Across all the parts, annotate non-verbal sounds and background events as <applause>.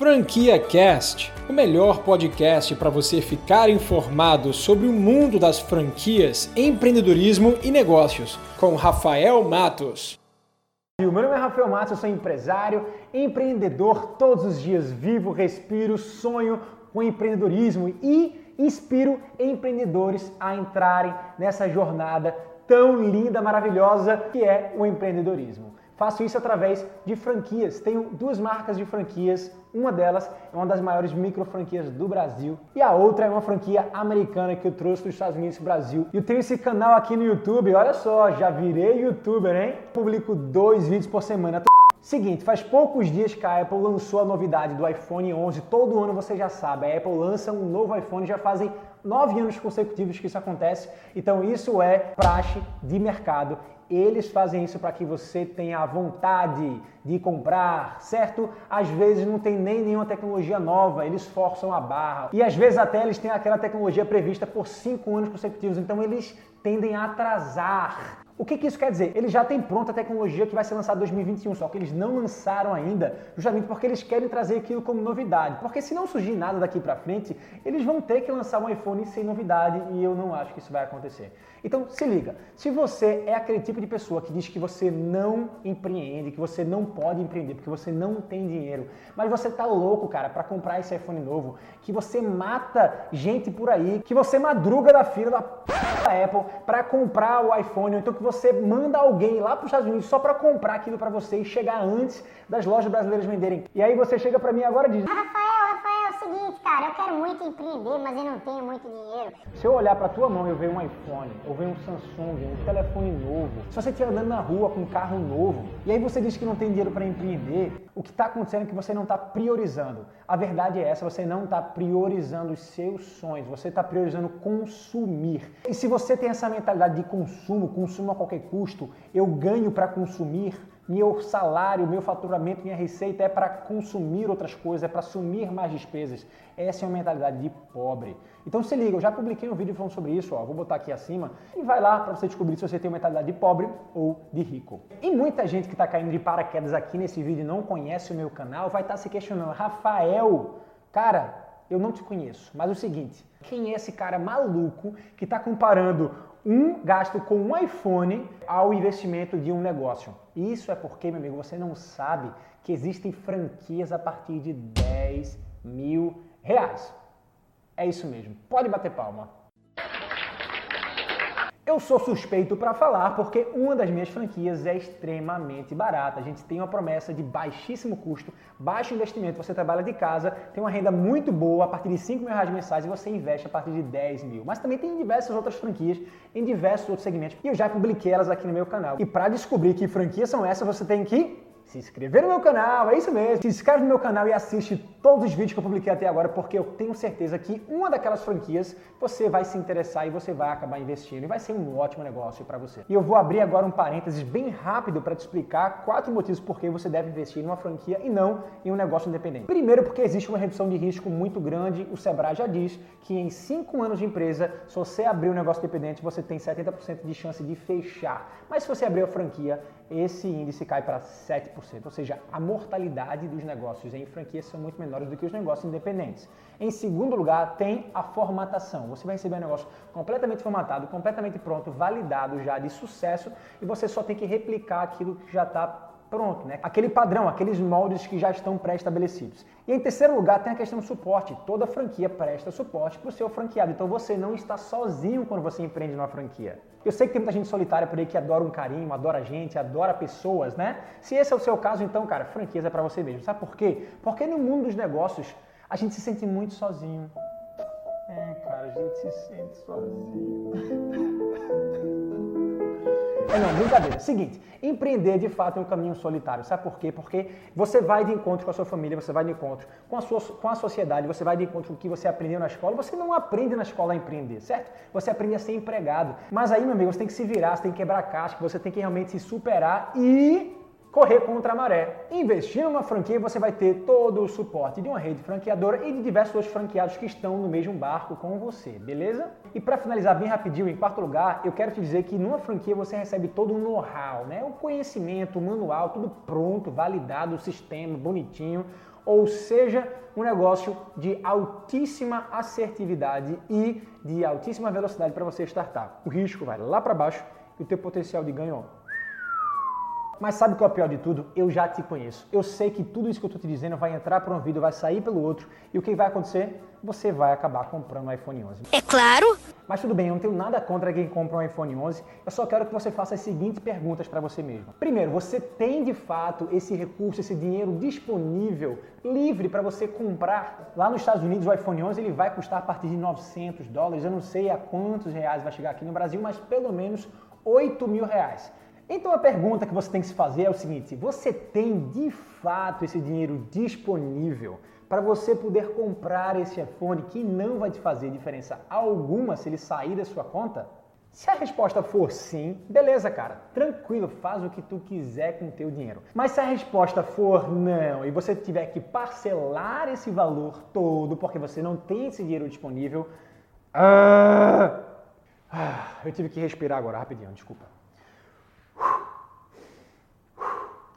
Franquia Cast, o melhor podcast para você ficar informado sobre o mundo das franquias, empreendedorismo e negócios, com Rafael Matos. Meu nome é Rafael Matos, eu sou empresário, empreendedor, todos os dias vivo, respiro, sonho com empreendedorismo e inspiro empreendedores a entrarem nessa jornada tão linda, maravilhosa que é o empreendedorismo. Faço isso através de franquias. Tenho duas marcas de franquias. Uma delas é uma das maiores micro franquias do Brasil e a outra é uma franquia americana que eu trouxe dos Estados Unidos para o Brasil. E eu tenho esse canal aqui no YouTube. Olha só, já virei youtuber, hein? Publico dois vídeos por semana. Seguinte, faz poucos dias que a Apple lançou a novidade do iPhone 11. Todo ano você já sabe, a Apple lança um novo iPhone, já fazem nove anos consecutivos que isso acontece. Então isso é praxe de mercado eles fazem isso para que você tenha a vontade de comprar, certo? Às vezes não tem nem nenhuma tecnologia nova, eles forçam a barra. E às vezes até eles têm aquela tecnologia prevista por cinco anos consecutivos, então eles tendem a atrasar o que, que, isso quer dizer? Eles já têm pronta a tecnologia que vai ser lançada em 2021, só que eles não lançaram ainda, justamente porque eles querem trazer aquilo como novidade. Porque se não surgir nada daqui para frente, eles vão ter que lançar um iPhone sem novidade e eu não acho que isso vai acontecer. Então, se liga. Se você é aquele tipo de pessoa que diz que você não empreende, que você não pode empreender porque você não tem dinheiro, mas você tá louco, cara, para comprar esse iPhone novo, que você mata gente por aí, que você madruga da fila da, da Apple para comprar o iPhone, então que você manda alguém lá para os Estados Unidos só para comprar aquilo para você e chegar antes das lojas brasileiras venderem. E aí você chega para mim agora e diz: Rafael, Rafael, é o seguinte, cara, eu quero muito empreender, mas eu não tenho muito dinheiro. Se eu olhar para tua mão e eu ver um iPhone, ou ver um Samsung, um telefone novo, se você estiver andando na rua com um carro novo, e aí você diz que não tem dinheiro para empreender, o que está acontecendo é que você não está priorizando. A verdade é essa, você não está priorizando os seus sonhos, você está priorizando consumir. E se você tem essa mentalidade de consumo, consumo a qualquer custo, eu ganho para consumir, meu salário, meu faturamento, minha receita é para consumir outras coisas, é para assumir mais despesas. Essa é uma mentalidade de pobre. Então se liga, eu já publiquei um vídeo falando sobre isso, ó, vou botar aqui acima, e vai lá para você descobrir se você tem uma mentalidade de pobre ou de rico. E muita gente que está caindo de paraquedas aqui nesse vídeo e não conhece o meu canal vai estar tá se questionando, Rafael, cara, eu não te conheço, mas o seguinte, quem é esse cara maluco que está comparando um gasto com um iPhone ao investimento de um negócio. Isso é porque, meu amigo, você não sabe que existem franquias a partir de 10 mil reais. É isso mesmo. Pode bater palma. Eu sou suspeito para falar porque uma das minhas franquias é extremamente barata. A gente tem uma promessa de baixíssimo custo, baixo investimento. Você trabalha de casa, tem uma renda muito boa a partir de 5 mil reais mensais e você investe a partir de 10 mil. Mas também tem diversas outras franquias em diversos outros segmentos e eu já publiquei elas aqui no meu canal. E para descobrir que franquias são essas, você tem que se inscrever no meu canal, é isso mesmo. Se inscreve no meu canal e assiste todos os vídeos que eu publiquei até agora, porque eu tenho certeza que uma daquelas franquias você vai se interessar e você vai acabar investindo e vai ser um ótimo negócio para você. E eu vou abrir agora um parênteses bem rápido para te explicar quatro motivos por que você deve investir em uma franquia e não em um negócio independente. Primeiro, porque existe uma redução de risco muito grande. O Sebrae já diz que em cinco anos de empresa, se você abrir um negócio independente, você tem 70% de chance de fechar. Mas se você abrir a franquia, esse índice cai para 7%. Ou seja, a mortalidade dos negócios em franquias são muito menores do que os negócios independentes. Em segundo lugar, tem a formatação. Você vai receber um negócio completamente formatado, completamente pronto, validado já de sucesso e você só tem que replicar aquilo que já está pronto, né? Aquele padrão, aqueles moldes que já estão pré-estabelecidos. E em terceiro lugar tem a questão do suporte. Toda franquia presta suporte para o seu franqueado. Então você não está sozinho quando você empreende numa franquia. Eu sei que tem muita gente solitária por aí que adora um carinho, adora gente, adora pessoas, né? Se esse é o seu caso, então, cara, franquias é para você mesmo. Sabe por quê? Porque no mundo dos negócios a gente se sente muito sozinho. É, cara, a gente se sente sozinho. <laughs> É não, brincadeira. Seguinte, empreender de fato é um caminho solitário. Sabe por quê? Porque você vai de encontro com a sua família, você vai de encontro com a, sua, com a sociedade, você vai de encontro com o que você aprendeu na escola. Você não aprende na escola a empreender, certo? Você aprende a ser empregado. Mas aí, meu amigo, você tem que se virar, você tem que quebrar a casca, você tem que realmente se superar e correr contra a maré. Investindo numa franquia, você vai ter todo o suporte de uma rede franqueadora e de diversos outros franqueados que estão no mesmo barco com você, beleza? E para finalizar bem rapidinho, em quarto lugar, eu quero te dizer que numa franquia você recebe todo o know-how, né? O conhecimento, o manual, tudo pronto, validado, o sistema bonitinho. ou seja, um negócio de altíssima assertividade e de altíssima velocidade para você startar. O risco vai lá para baixo e o teu potencial de ganho mas sabe qual é o pior de tudo? Eu já te conheço. Eu sei que tudo isso que eu estou te dizendo vai entrar por um vídeo, vai sair pelo outro. E o que vai acontecer? Você vai acabar comprando um iPhone 11. É claro! Mas tudo bem, eu não tenho nada contra quem compra um iPhone 11. Eu só quero que você faça as seguintes perguntas para você mesmo. Primeiro, você tem de fato esse recurso, esse dinheiro disponível, livre para você comprar? Lá nos Estados Unidos, o iPhone 11 ele vai custar a partir de 900 dólares. Eu não sei a quantos reais vai chegar aqui no Brasil, mas pelo menos 8 mil reais. Então a pergunta que você tem que se fazer é o seguinte: você tem de fato esse dinheiro disponível para você poder comprar esse iPhone que não vai te fazer diferença alguma se ele sair da sua conta? Se a resposta for sim, beleza, cara, tranquilo, faz o que tu quiser com o teu dinheiro. Mas se a resposta for não e você tiver que parcelar esse valor todo porque você não tem esse dinheiro disponível, ah, ah eu tive que respirar agora rapidinho, desculpa.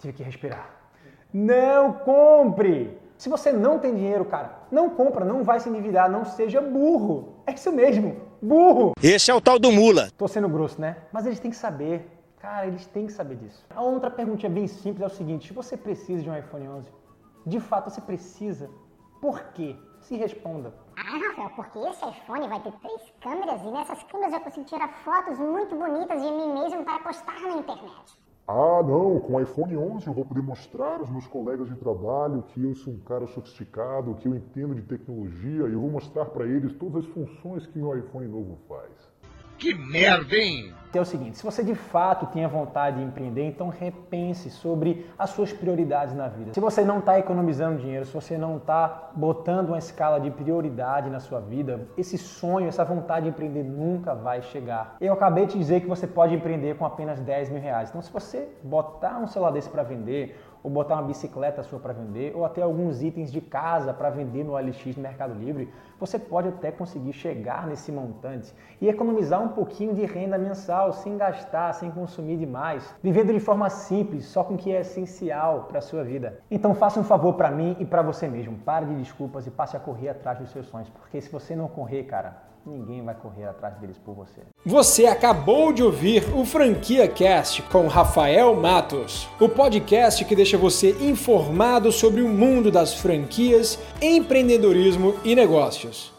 Tive que respirar. Não compre! Se você não tem dinheiro, cara, não compra, não vai se endividar, não seja burro. É isso mesmo, burro. Esse é o tal do mula. Tô sendo grosso, né? Mas eles têm que saber. Cara, eles têm que saber disso. A outra perguntinha bem simples é o seguinte: se você precisa de um iPhone 11, de fato você precisa. Por quê? Se responda. Ah, Rafael, porque esse iPhone vai ter três câmeras e nessas câmeras eu consigo tirar fotos muito bonitas de mim mesmo para postar na internet. Ah, não, com o iPhone 11 eu vou poder mostrar aos meus colegas de trabalho que eu sou um cara sofisticado, que eu entendo de tecnologia e eu vou mostrar para eles todas as funções que meu iPhone novo faz. Que merda, hein? É o seguinte, se você de fato tinha vontade de empreender, então repense sobre as suas prioridades na vida. Se você não está economizando dinheiro, se você não está botando uma escala de prioridade na sua vida, esse sonho, essa vontade de empreender nunca vai chegar. Eu acabei de dizer que você pode empreender com apenas 10 mil reais. Então, se você botar um celular desse para vender, ou botar uma bicicleta sua para vender, ou até alguns itens de casa para vender no OLX, no Mercado Livre, você pode até conseguir chegar nesse montante e economizar um pouquinho de renda mensal, sem gastar, sem consumir demais, vivendo de forma simples, só com o que é essencial para a sua vida. Então faça um favor para mim e para você mesmo. Pare de desculpas e passe a correr atrás dos seus sonhos, porque se você não correr, cara, ninguém vai correr atrás deles por você. Você acabou de ouvir o Franquia Cast com Rafael Matos, o podcast que deixa você informado sobre o mundo das franquias, empreendedorismo e negócios.